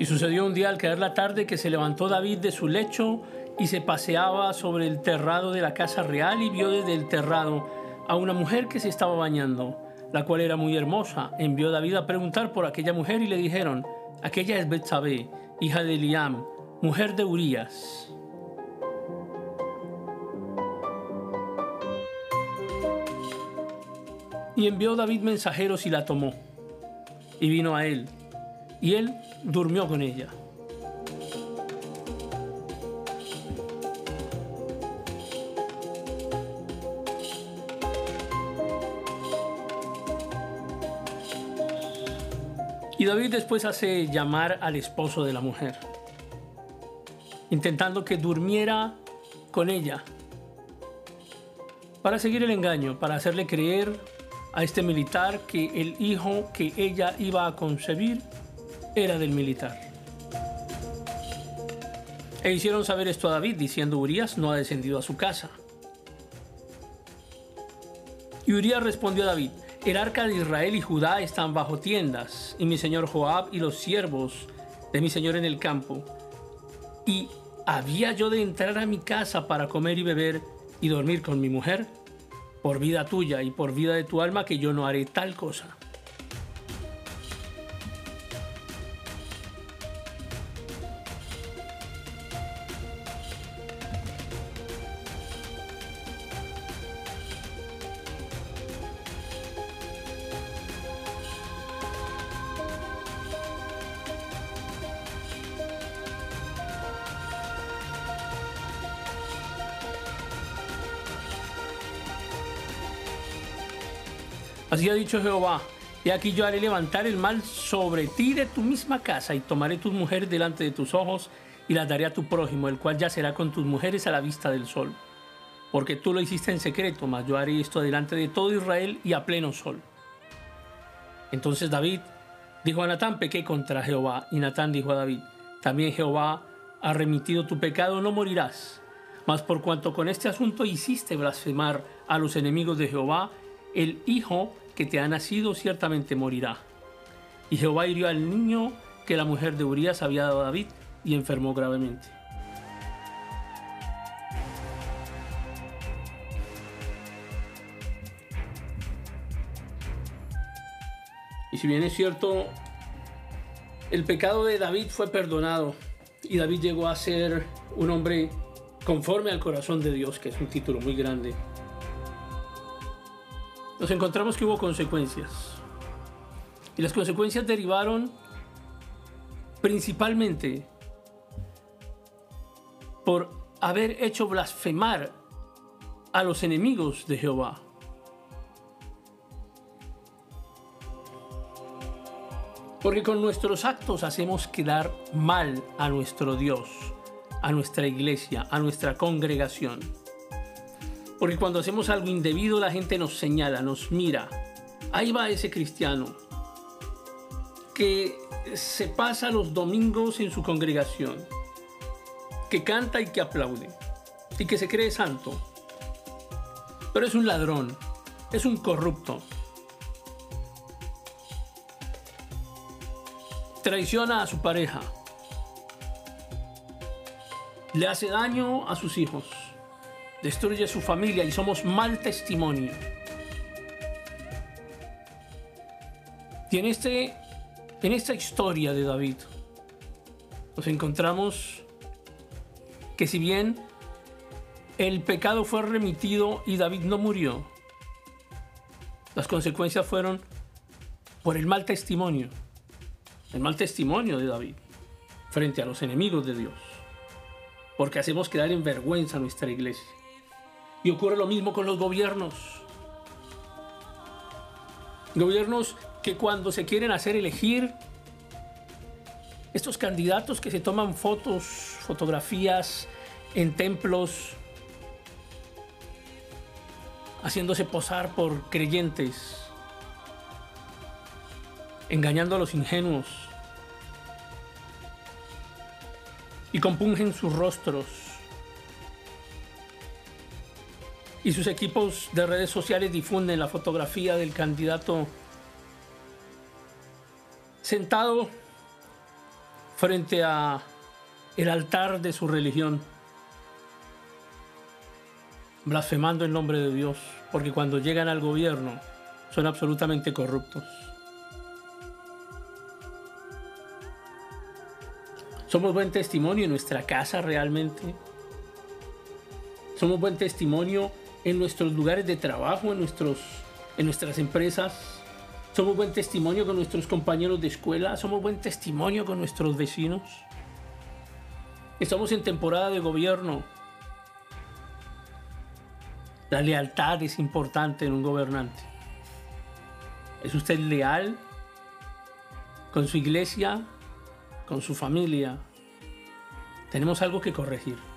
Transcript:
Y sucedió un día al caer la tarde que se levantó David de su lecho y se paseaba sobre el terrado de la casa real y vio desde el terrado a una mujer que se estaba bañando, la cual era muy hermosa. Envió David a preguntar por aquella mujer y le dijeron, aquella es Betsabé, hija de Eliam, mujer de Urías. Y envió David mensajeros y la tomó. Y vino a él. Y él durmió con ella. Y David después hace llamar al esposo de la mujer, intentando que durmiera con ella, para seguir el engaño, para hacerle creer a este militar que el hijo que ella iba a concebir era del militar. E hicieron saber esto a David, diciendo, Urias no ha descendido a su casa. Y Urias respondió a David, el arca de Israel y Judá están bajo tiendas, y mi señor Joab y los siervos de mi señor en el campo. Y había yo de entrar a mi casa para comer y beber y dormir con mi mujer, por vida tuya y por vida de tu alma, que yo no haré tal cosa. Así ha dicho Jehová, y aquí yo haré levantar el mal sobre ti de tu misma casa, y tomaré tus mujeres delante de tus ojos, y las daré a tu prójimo, el cual yacerá con tus mujeres a la vista del sol. Porque tú lo hiciste en secreto, mas yo haré esto delante de todo Israel y a pleno sol. Entonces David dijo a Natán, pequé contra Jehová. Y Natán dijo a David, también Jehová ha remitido tu pecado, no morirás. Mas por cuanto con este asunto hiciste blasfemar a los enemigos de Jehová, el hijo que te ha nacido ciertamente morirá. Y Jehová hirió al niño que la mujer de Urias había dado a David y enfermó gravemente. Y si bien es cierto, el pecado de David fue perdonado y David llegó a ser un hombre conforme al corazón de Dios, que es un título muy grande nos encontramos que hubo consecuencias. Y las consecuencias derivaron principalmente por haber hecho blasfemar a los enemigos de Jehová. Porque con nuestros actos hacemos quedar mal a nuestro Dios, a nuestra iglesia, a nuestra congregación. Porque cuando hacemos algo indebido la gente nos señala, nos mira. Ahí va ese cristiano que se pasa los domingos en su congregación, que canta y que aplaude y que se cree santo. Pero es un ladrón, es un corrupto. Traiciona a su pareja. Le hace daño a sus hijos destruye su familia y somos mal testimonio. Y en, este, en esta historia de David nos encontramos que si bien el pecado fue remitido y David no murió, las consecuencias fueron por el mal testimonio, el mal testimonio de David frente a los enemigos de Dios, porque hacemos quedar en vergüenza a nuestra iglesia. Y ocurre lo mismo con los gobiernos. Gobiernos que cuando se quieren hacer elegir, estos candidatos que se toman fotos, fotografías en templos, haciéndose posar por creyentes, engañando a los ingenuos, y compungen sus rostros y sus equipos de redes sociales difunden la fotografía del candidato sentado frente a el altar de su religión, blasfemando el nombre de Dios, porque cuando llegan al gobierno son absolutamente corruptos. Somos buen testimonio en nuestra casa realmente. Somos buen testimonio en nuestros lugares de trabajo, en, nuestros, en nuestras empresas. Somos buen testimonio con nuestros compañeros de escuela. Somos buen testimonio con nuestros vecinos. Estamos en temporada de gobierno. La lealtad es importante en un gobernante. ¿Es usted leal con su iglesia, con su familia? Tenemos algo que corregir.